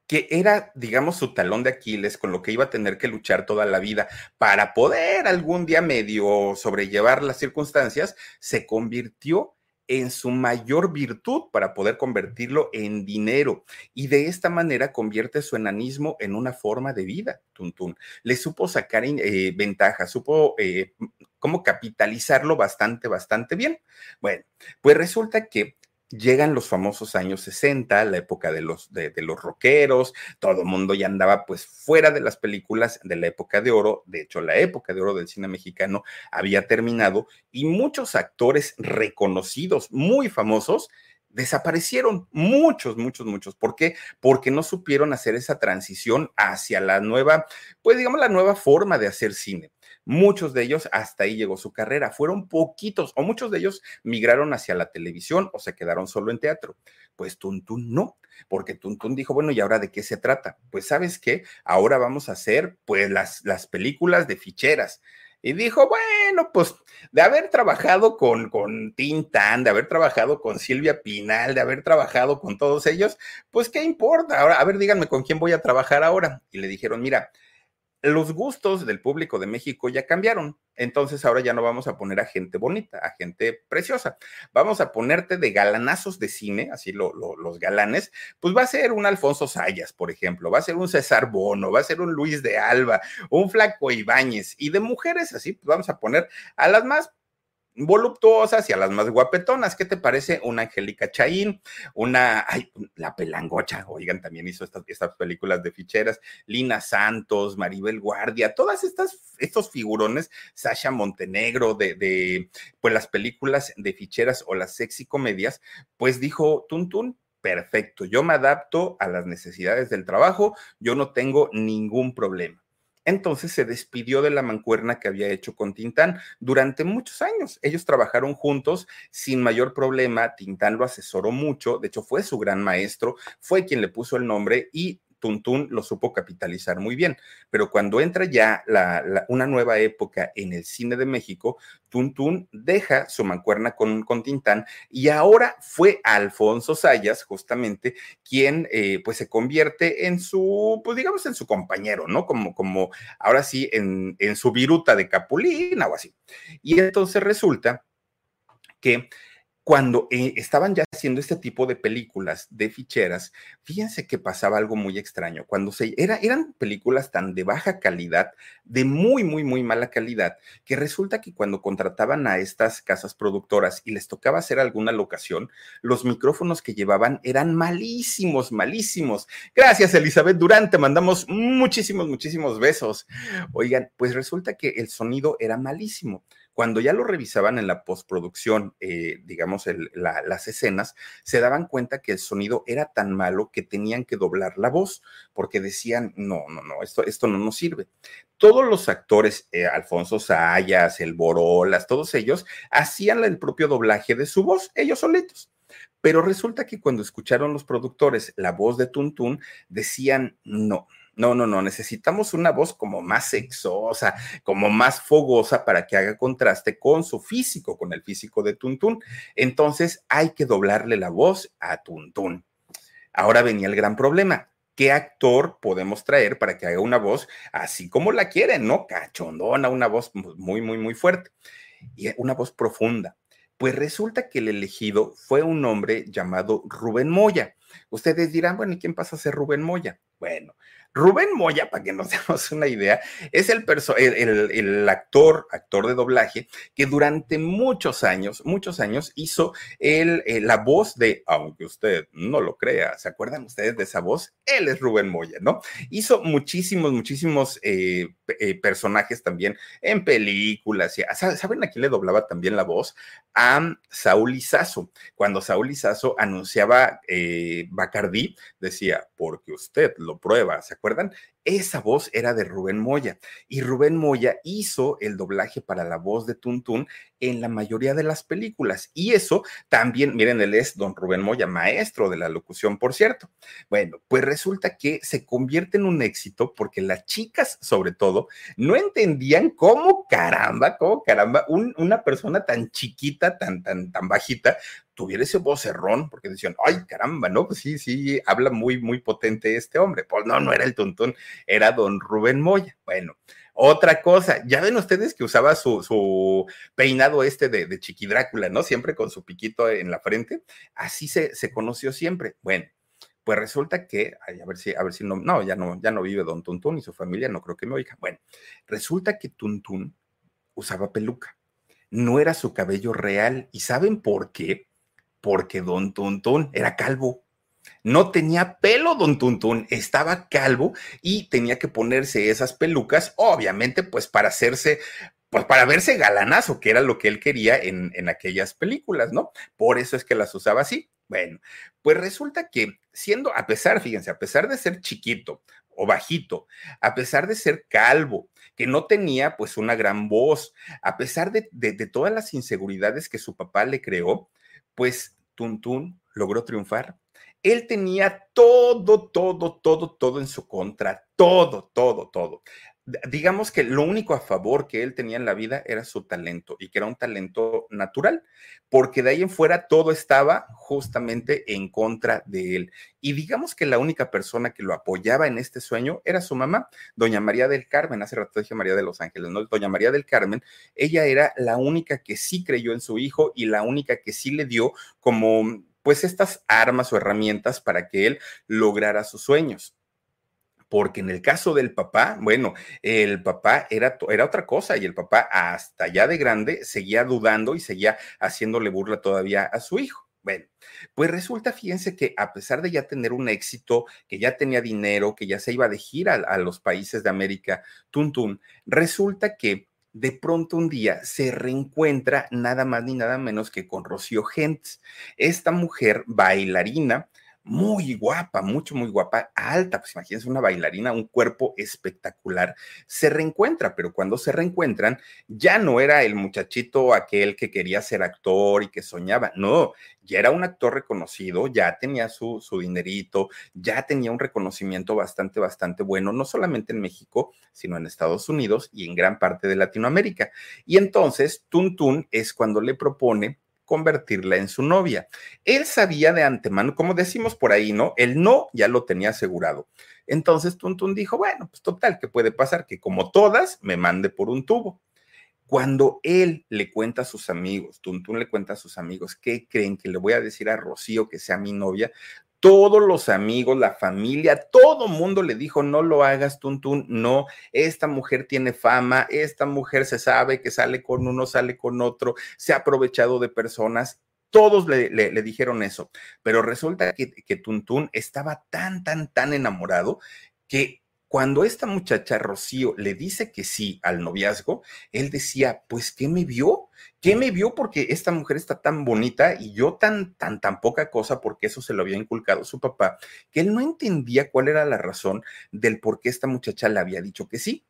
que era, digamos, su talón de Aquiles, con lo que iba a tener que luchar toda la vida para poder algún día medio sobrellevar las circunstancias, se convirtió en su mayor virtud para poder convertirlo en dinero y de esta manera convierte su enanismo en una forma de vida. Tuntún. Le supo sacar eh, ventaja, supo eh, cómo capitalizarlo bastante, bastante bien. Bueno, pues resulta que llegan los famosos años 60, la época de los, de, los rockeros, todo el mundo ya andaba pues fuera de las películas de la época de oro, de hecho la época de oro del cine mexicano había terminado y muchos actores reconocidos, muy famosos, desaparecieron muchos, muchos, muchos. ¿Por qué? Porque no supieron hacer esa transición hacia la nueva, pues digamos, la nueva forma de hacer cine. Muchos de ellos hasta ahí llegó su carrera. Fueron poquitos o muchos de ellos migraron hacia la televisión o se quedaron solo en teatro. Pues Tuntún no, porque Tuntún dijo, bueno, ¿y ahora de qué se trata? Pues sabes qué, ahora vamos a hacer pues las, las películas de ficheras. Y dijo, bueno, pues de haber trabajado con, con Tintán, de haber trabajado con Silvia Pinal, de haber trabajado con todos ellos, pues qué importa. Ahora, a ver, díganme con quién voy a trabajar ahora. Y le dijeron, mira, los gustos del público de México ya cambiaron. Entonces ahora ya no vamos a poner a gente bonita, a gente preciosa. Vamos a ponerte de galanazos de cine, así los galanes. Pues va a ser un Alfonso Sayas, por ejemplo, va a ser un César Bono, va a ser un Luis de Alba, un Flaco Ibáñez. Y de mujeres así, pues vamos a poner a las más voluptuosas y a las más guapetonas. ¿Qué te parece? Una Angélica Chaín, una, ay, la pelangocha, oigan, también hizo estas, estas películas de ficheras, Lina Santos, Maribel Guardia, todas estas, estos figurones, Sasha Montenegro, de, de, pues las películas de ficheras o las sexy comedias, pues dijo Tuntun, perfecto, yo me adapto a las necesidades del trabajo, yo no tengo ningún problema. Entonces se despidió de la mancuerna que había hecho con Tintán durante muchos años. Ellos trabajaron juntos sin mayor problema. Tintán lo asesoró mucho, de hecho fue su gran maestro, fue quien le puso el nombre y Tuntún lo supo capitalizar muy bien. Pero cuando entra ya una nueva época en el cine de México, Tuntún deja su mancuerna con, con Tintán y ahora fue Alfonso Sayas, justamente, quien eh, pues se convierte en su, pues digamos, en su compañero, ¿no? Como, como ahora sí, en, en su viruta de Capulina o así. Y entonces resulta que cuando eh, estaban ya haciendo este tipo de películas de ficheras, fíjense que pasaba algo muy extraño. Cuando se era, eran películas tan de baja calidad, de muy, muy, muy mala calidad, que resulta que cuando contrataban a estas casas productoras y les tocaba hacer alguna locación, los micrófonos que llevaban eran malísimos, malísimos. Gracias, Elizabeth Durán, te mandamos muchísimos, muchísimos besos. Oigan, pues resulta que el sonido era malísimo. Cuando ya lo revisaban en la postproducción, eh, digamos, las escenas, se daban cuenta que el sonido era tan malo que tenían que doblar la voz, porque decían, no, no, no, esto, esto no nos sirve. Todos los actores, eh, Alfonso Sayas, El Borolas, todos ellos, hacían el propio doblaje de su voz, ellos solitos. Pero resulta que cuando escucharon los productores la voz de Tuntún, decían, no, no, no, no, necesitamos una voz como más sexosa, como más fogosa para que haga contraste con su físico, con el físico de Tuntún. Entonces hay que doblarle la voz a Tuntún. Ahora venía el gran problema. ¿Qué actor podemos traer para que haga una voz así como la quieren, no? Cachondona, una voz muy, muy, muy fuerte y una voz profunda. Pues resulta que el elegido fue un hombre llamado Rubén Moya. Ustedes dirán, bueno, ¿y quién pasa a ser Rubén Moya? Bueno, Rubén Moya, para que nos demos una idea, es el, actor, actor de doblaje, que durante muchos años, muchos años hizo eh, la voz de, aunque usted no lo crea, ¿se acuerdan ustedes de esa voz? Él es Rubén Moya, ¿no? Hizo muchísimos, muchísimos eh, eh, personajes también en películas. ¿Saben a quién le doblaba también la voz? A Saúl Izazo. Cuando Saúl Izazo anunciaba Bacardí, decía, porque usted lo prueba, ¿se acuerdan? Esa voz era de Rubén Moya y Rubén Moya hizo el doblaje para la voz de Tuntún en la mayoría de las películas. Y eso también, miren, él es don Rubén Moya, maestro de la locución, por cierto. Bueno, pues resulta que se convierte en un éxito porque las chicas, sobre todo, no entendían cómo caramba, cómo caramba, una persona tan chiquita, tan, tan, tan bajita, tuviera ese vocerrón, porque decían, ay, caramba, ¿no? Pues sí, sí, habla muy, muy potente este hombre. Pues no, no era el Tuntún, era don Rubén Moya. Bueno, otra cosa, ya ven ustedes que usaba su, peinado este de, de Chiqui Drácula, ¿no? Siempre con su piquito en la frente. Así se, se conoció siempre. Bueno, pues resulta que, a ver si, a ver si no, no, ya no, ya no vive don Tuntún y su familia, no creo que me oiga. Bueno, resulta que Tuntún usaba peluca. No era su cabello real. ¿Y saben por qué? Porque don Tuntún era calvo. No tenía pelo, don Tuntún, estaba calvo y tenía que ponerse esas pelucas, obviamente, pues para hacerse, pues para verse galanazo, que era lo que él quería en, en aquellas películas, ¿no? Por eso es que las usaba así. Bueno, pues resulta que siendo, a pesar, fíjense, a pesar de ser chiquito o bajito, a pesar de ser calvo, que no tenía pues una gran voz, a pesar de, de, de todas las inseguridades que su papá le creó, pues Tuntún logró triunfar él tenía todo, todo, todo, todo en su contra, todo, todo, todo. digamos que lo único a favor que él tenía en la vida era su talento y que era un talento natural, porque de ahí en fuera todo estaba justamente en contra de él. Y digamos que la única persona que lo apoyaba en este sueño era su mamá, doña María del Carmen, hace rato dije María de los Ángeles, ¿no? Doña María del Carmen, ella era la única que sí creyó en su hijo y la única que sí le dio como pues estas armas o herramientas para que él lograra sus sueños porque en el caso del papá, bueno, el papá era, era otra cosa y el papá hasta ya de grande seguía dudando y seguía haciéndole burla todavía a su hijo. Bueno, pues resulta, fíjense que a pesar de ya tener un éxito, que ya tenía dinero, que ya se iba de gira a, los países de América, Tuntún, resulta que de pronto un día se reencuentra nada más ni nada menos que con Rocío Gentes, esta mujer bailarina muy guapa, mucho, muy guapa, alta, pues imagínense una bailarina, un cuerpo espectacular, se reencuentra, pero cuando se reencuentran, ya no era el muchachito aquel que quería ser actor y que soñaba, no, ya era un actor reconocido, ya tenía su, su dinerito, ya tenía un reconocimiento bastante, bastante bueno, no solamente en México, sino en Estados Unidos y en gran parte de Latinoamérica. Y entonces, Tuntun es cuando le propone convertirla en su novia. Él sabía de antemano, como decimos por ahí, ¿no? El no ya lo tenía asegurado. Entonces Tuntun dijo, bueno, pues total, ¿qué puede pasar? Que como todas, me mande por un tubo. Cuando él le cuenta a sus amigos, Tuntun le cuenta a sus amigos, ¿qué creen que le voy a decir a Rocío que sea mi novia? Todos los amigos, la familia, todo mundo le dijo, no lo hagas, Tuntún, no, esta mujer tiene fama, esta mujer se sabe que sale con uno, sale con otro, se ha aprovechado de personas. Todos le, dijeron eso, pero resulta que, que Tuntún estaba tan, tan, tan enamorado que cuando esta muchacha Rocío le dice que sí al noviazgo, él decía, pues, ¿qué me vio? ¿Qué me vio? Porque esta mujer está tan bonita y yo tan, tan, tan poca cosa, porque eso se lo había inculcado su papá, que él no entendía cuál era la razón del por qué esta muchacha le había dicho que sí.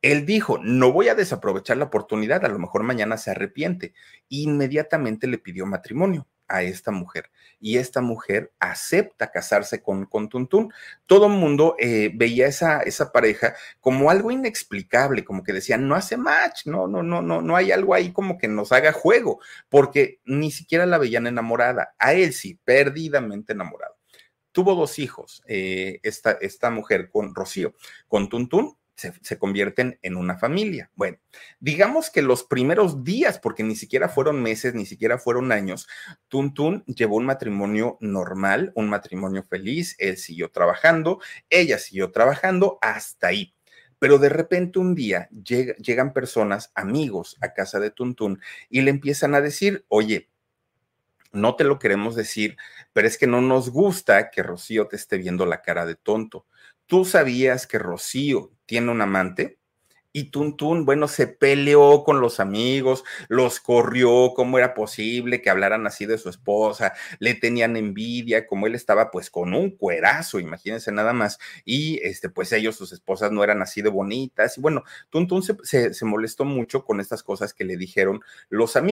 Él dijo, no voy a desaprovechar la oportunidad, a lo mejor mañana se arrepiente. Inmediatamente le pidió matrimonio a esta mujer y esta mujer acepta casarse con, Tuntún. Todo el mundo eh, veía esa, esa pareja como algo inexplicable, como que decían, no hace match, no, no, no, no, no hay algo ahí como que nos haga juego, porque ni siquiera la veían enamorada, a él sí, perdidamente enamorado. Tuvo dos hijos, eh, esta, esta mujer con Rocío, con Tuntún se, convierten en una familia. Bueno, digamos que los primeros días, porque ni siquiera fueron meses, ni siquiera fueron años, Tuntun llevó un matrimonio normal, un matrimonio feliz, él siguió trabajando, ella siguió trabajando hasta ahí. Pero de repente un día llegan personas, amigos, a casa de Tuntun y le empiezan a decir, oye, no te lo queremos decir, pero es que no nos gusta que Rocío te esté viendo la cara de tonto. ¿Tú sabías que Rocío tiene un amante? Y Tuntún, bueno, se peleó con los amigos, los corrió, cómo era posible que hablaran así de su esposa, le tenían envidia, como él estaba pues con un cuerazo, imagínense nada más, y este, pues ellos, sus esposas no eran así de bonitas, y bueno, Tuntún se, se molestó mucho con estas cosas que le dijeron los amigos.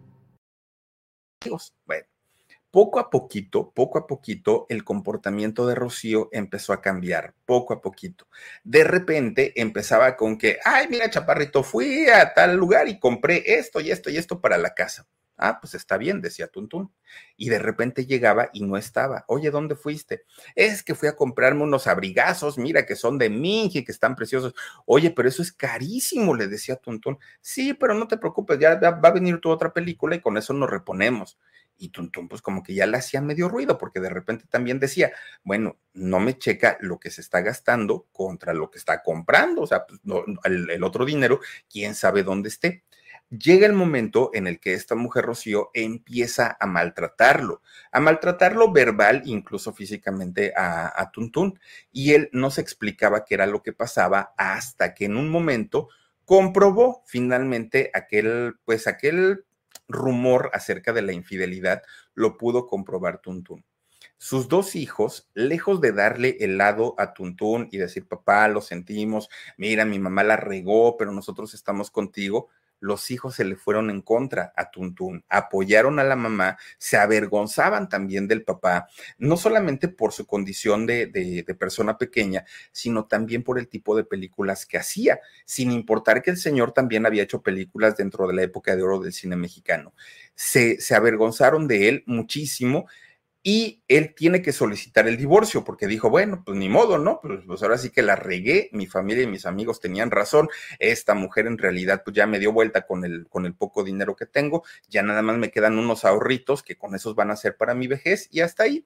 Bueno, poco a poquito, poco a poquito, el comportamiento de Rocío empezó a cambiar, poco a poquito. De repente empezaba con que, ay, mira, chaparrito, fui a tal lugar y compré esto y esto y esto para la casa. Ah, pues está bien, decía Tuntún. Y de repente llegaba y no estaba. Oye, ¿dónde fuiste? Es que fui a comprarme unos abrigazos, mira, que son de Minji, que están preciosos. Oye, pero eso es carísimo, le decía Tuntún. Sí, pero no te preocupes, ya va a venir tu otra película y con eso nos reponemos. Y Tuntún, pues como que ya le hacía medio ruido, porque de repente también decía, bueno, no me checa lo que se está gastando contra lo que está comprando. O sea, pues, el otro dinero, quién sabe dónde esté llega el momento en el que esta mujer Rocío empieza a maltratarlo, a maltratarlo verbal, incluso físicamente a, Tuntún. Y él no se explicaba qué era lo que pasaba hasta que en un momento comprobó finalmente aquel, pues aquel rumor acerca de la infidelidad, lo pudo comprobar Tuntún sus dos hijos, lejos de darle helado a Tuntún y decir, papá, lo sentimos, mira, mi mamá la regó, pero nosotros estamos contigo, los hijos se le fueron en contra a Tuntún, apoyaron a la mamá, se avergonzaban también del papá, no solamente por su condición de, de, de, persona pequeña, sino también por el tipo de películas que hacía, sin importar que el señor también había hecho películas dentro de la época de oro del cine mexicano. Se, se avergonzaron de él muchísimo y él tiene que solicitar el divorcio porque dijo, bueno, pues ni modo, ¿no? Pues, pues, ahora sí que la regué, mi familia y mis amigos tenían razón, esta mujer en realidad pues ya me dio vuelta con el, con el poco dinero que tengo, ya nada más me quedan unos ahorritos que con esos van a ser para mi vejez y hasta ahí.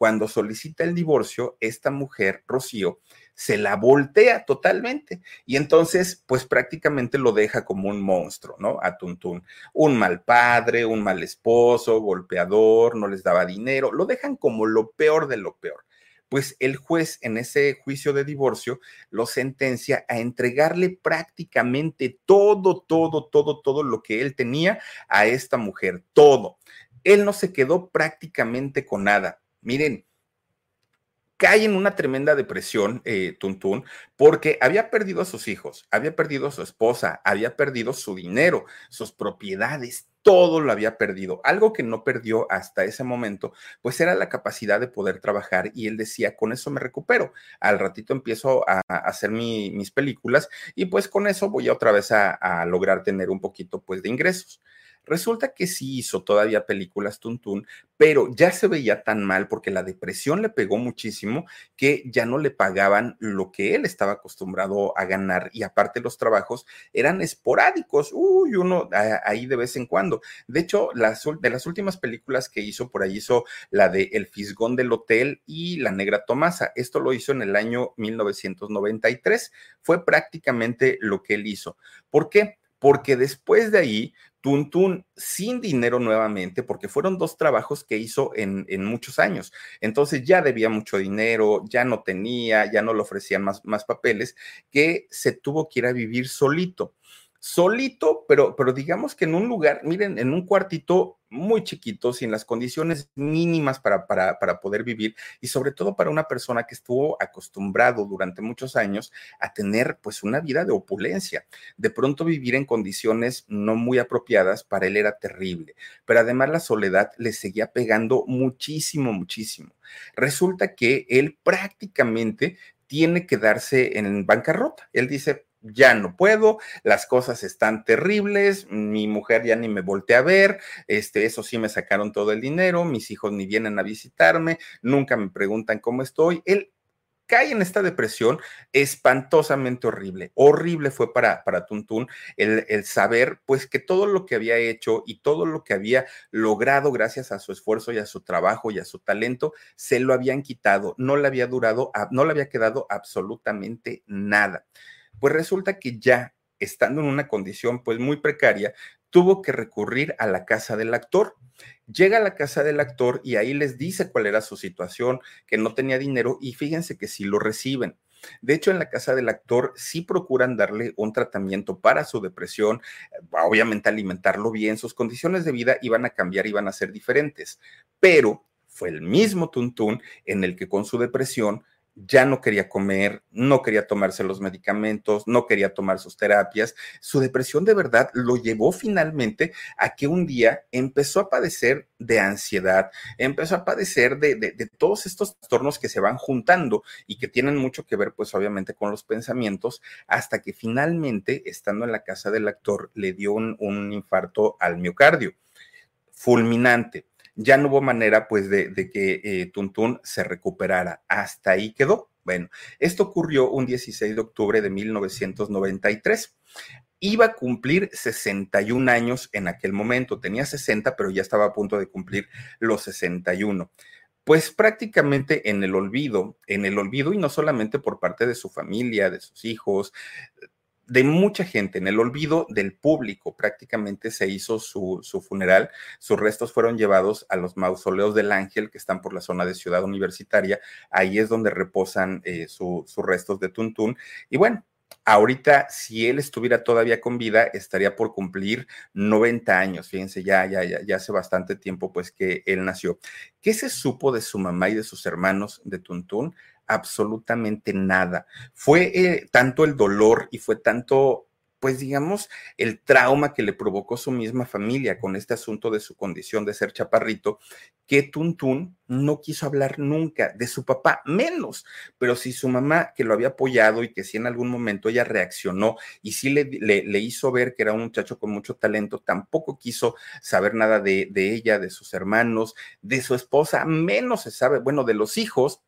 Cuando solicita el divorcio, esta mujer, Rocío, se la voltea totalmente y entonces pues prácticamente lo deja como un monstruo, ¿no? A Tuntún, un mal padre, un mal esposo, golpeador, no les daba dinero, lo dejan como lo peor de lo peor. Pues el juez en ese juicio de divorcio lo sentencia a entregarle prácticamente todo, todo, todo, todo lo que él tenía a esta mujer, todo. Él no se quedó prácticamente con nada. Miren, cae en una tremenda depresión, eh, Tuntún, porque había perdido a sus hijos, había perdido a su esposa, había perdido su dinero, sus propiedades, todo lo había perdido. Algo que no perdió hasta ese momento, pues era la capacidad de poder trabajar y él decía, con eso me recupero. Al ratito empiezo a, hacer mis películas y pues con eso voy otra vez a, a lograr tener un poquito pues de ingresos. Resulta que sí hizo todavía películas Tuntún, pero ya se veía tan mal porque la depresión le pegó muchísimo que ya no le pagaban lo que él estaba acostumbrado a ganar y aparte los trabajos eran esporádicos, uy, uno ahí de vez en cuando. De hecho, las, de las últimas películas que hizo, por ahí hizo la de El Fisgón del Hotel y La Negra Tomasa. Esto lo hizo en el año 1993. Fue prácticamente lo que él hizo. ¿Por qué? Porque después de ahí Tuntún sin dinero nuevamente, porque fueron dos trabajos que hizo en, en, muchos años. Entonces ya debía mucho dinero, ya no tenía, ya no le ofrecían más, más papeles, que se tuvo que ir a vivir solito solito, pero, pero digamos que en un lugar, miren, en un cuartito muy chiquito, sin las condiciones mínimas para, para, para, poder vivir y sobre todo para una persona que estuvo acostumbrado durante muchos años a tener pues una vida de opulencia. De pronto vivir en condiciones no muy apropiadas para él era terrible, pero además la soledad le seguía pegando muchísimo, muchísimo. Resulta que él prácticamente tiene que darse en bancarrota. Él dice, ya no puedo, las cosas están terribles, mi mujer ya ni me voltea a ver, este, eso sí me sacaron todo el dinero, mis hijos ni vienen a visitarme, nunca me preguntan cómo estoy. Él cae en esta depresión espantosamente horrible. Horrible fue para, para Tuntún el, el, saber pues que todo lo que había hecho y todo lo que había logrado gracias a su esfuerzo y a su trabajo y a su talento, se lo habían quitado, no le había durado, no le había quedado absolutamente nada. Pues resulta que ya estando en una condición pues muy precaria, tuvo que recurrir a la casa del actor. Llega a la casa del actor y ahí les dice cuál era su situación, que no tenía dinero y fíjense que sí lo reciben. De hecho, en la casa del actor sí procuran darle un tratamiento para su depresión, obviamente alimentarlo bien, sus condiciones de vida iban a cambiar, iban a ser diferentes, pero fue el mismo Tuntún en el que con su depresión ya no quería comer, no quería tomarse los medicamentos, no quería tomar sus terapias. Su depresión de verdad lo llevó finalmente a que un día empezó a padecer de ansiedad, empezó a padecer de, de, todos estos trastornos que se van juntando y que tienen mucho que ver pues obviamente con los pensamientos, hasta que finalmente, estando en la casa del actor, le dio un, un infarto al miocardio fulminante ya no hubo manera pues de, que eh, Tuntún se recuperara. Hasta ahí quedó. Bueno, esto ocurrió un 16 de octubre de 1993. Iba a cumplir 61 años en aquel momento, tenía 60, pero ya estaba a punto de cumplir los 61 pues prácticamente en el olvido, en el olvido y no solamente por parte de su familia, de sus hijos, de mucha gente, en el olvido del público. Prácticamente se hizo su, funeral. Sus restos fueron llevados a los mausoleos del Ángel, que están por la zona de Ciudad Universitaria. Ahí es donde reposan eh, sus restos de Tuntún. Y bueno, Ahorita, si él estuviera todavía con vida, estaría por cumplir 90 años. Fíjense, ya, ya, ya, ya hace bastante tiempo, pues, que él nació. ¿Qué se supo de su mamá y de sus hermanos de Tuntún? Absolutamente nada. Fue eh, tanto el dolor y fue tanto pues digamos, el trauma que le provocó su misma familia con este asunto de su condición de ser chaparrito, que Tuntún no quiso hablar nunca de su papá, menos, pero si su mamá, que lo había apoyado y que si en algún momento ella reaccionó y sí le, le, hizo ver que era un muchacho con mucho talento, tampoco quiso saber nada de, de ella, de sus hermanos, de su esposa, menos se sabe, bueno, de los hijos,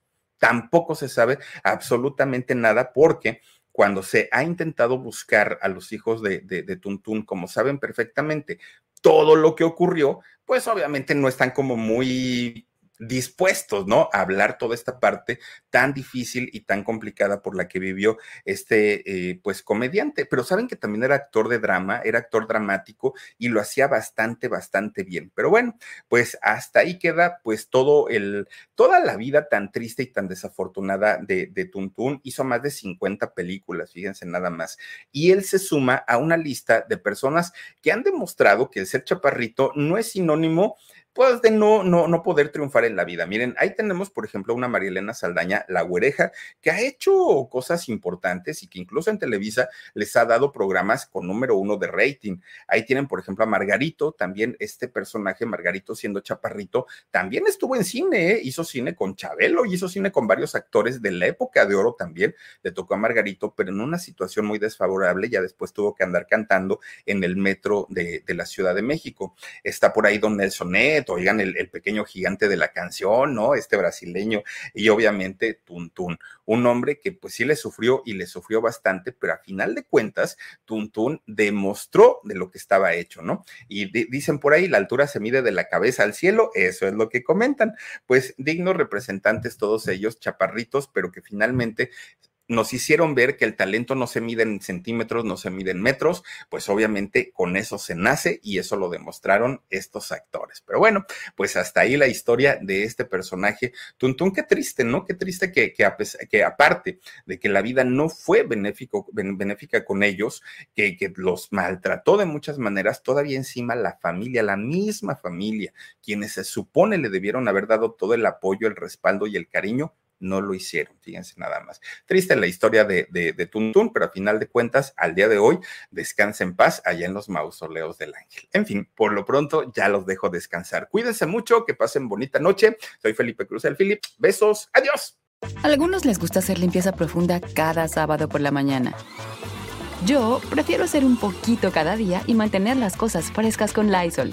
tampoco se sabe absolutamente nada porque cuando se ha intentado buscar a los hijos de, de, de Tuntún, como saben perfectamente todo lo que ocurrió, pues obviamente no están como muy dispuestos, ¿no? A hablar toda esta parte tan difícil y tan complicada por la que vivió este, eh, pues, comediante. Pero saben que también era actor de drama, era actor dramático y lo hacía bastante, bastante bien. Pero bueno, pues hasta ahí queda, pues, todo el, toda la vida tan triste y tan desafortunada de, de Tuntún. Hizo más de 50 películas, fíjense nada más. Y él se suma a una lista de personas que han demostrado que el ser chaparrito no es sinónimo pues de no, no, no poder triunfar en la vida. Miren, ahí tenemos, por ejemplo, una María Elena Saldaña, la güereja, que ha hecho cosas importantes y que incluso en Televisa les ha dado programas con número uno de rating. Ahí tienen, por ejemplo, a Margarito, también este personaje, Margarito siendo chaparrito, también estuvo en cine, ¿eh? hizo cine con Chabelo y hizo cine con varios actores de la época de oro también. Le tocó a Margarito, pero en una situación muy desfavorable, ya después tuvo que andar cantando en el metro de, de la Ciudad de México. Está por ahí Don Nelson oigan el, pequeño gigante de la canción, ¿no? Este brasileño y obviamente Tuntún, un hombre que pues sí le sufrió y le sufrió bastante, pero a final de cuentas Tuntún demostró de lo que estaba hecho, ¿no? Y dicen por ahí, la altura se mide de la cabeza al cielo, eso es lo que comentan, pues dignos representantes todos ellos, chaparritos, pero que finalmente nos hicieron ver que el talento no se mide en centímetros, no se mide en metros, pues obviamente con eso se nace y eso lo demostraron estos actores. Pero bueno, pues hasta ahí la historia de este personaje. Tuntún, qué triste, ¿no? Qué triste que, que, aparte de que la vida no fue benéfico, benéfica con ellos, que, que los maltrató de muchas maneras, todavía encima la familia, la misma familia, quienes se supone le debieron haber dado todo el apoyo, el respaldo y el cariño, no lo hicieron, fíjense nada más. Triste la historia de, de, de, Tuntún, pero a final de cuentas, al día de hoy, descansa en paz allá en los mausoleos del ángel. En fin, por lo pronto ya los dejo descansar. Cuídense mucho, que pasen bonita noche. Soy Felipe Cruz el Philip. Besos, adiós. A algunos les gusta hacer limpieza profunda cada sábado por la mañana. Yo prefiero hacer un poquito cada día y mantener las cosas frescas con Lysol.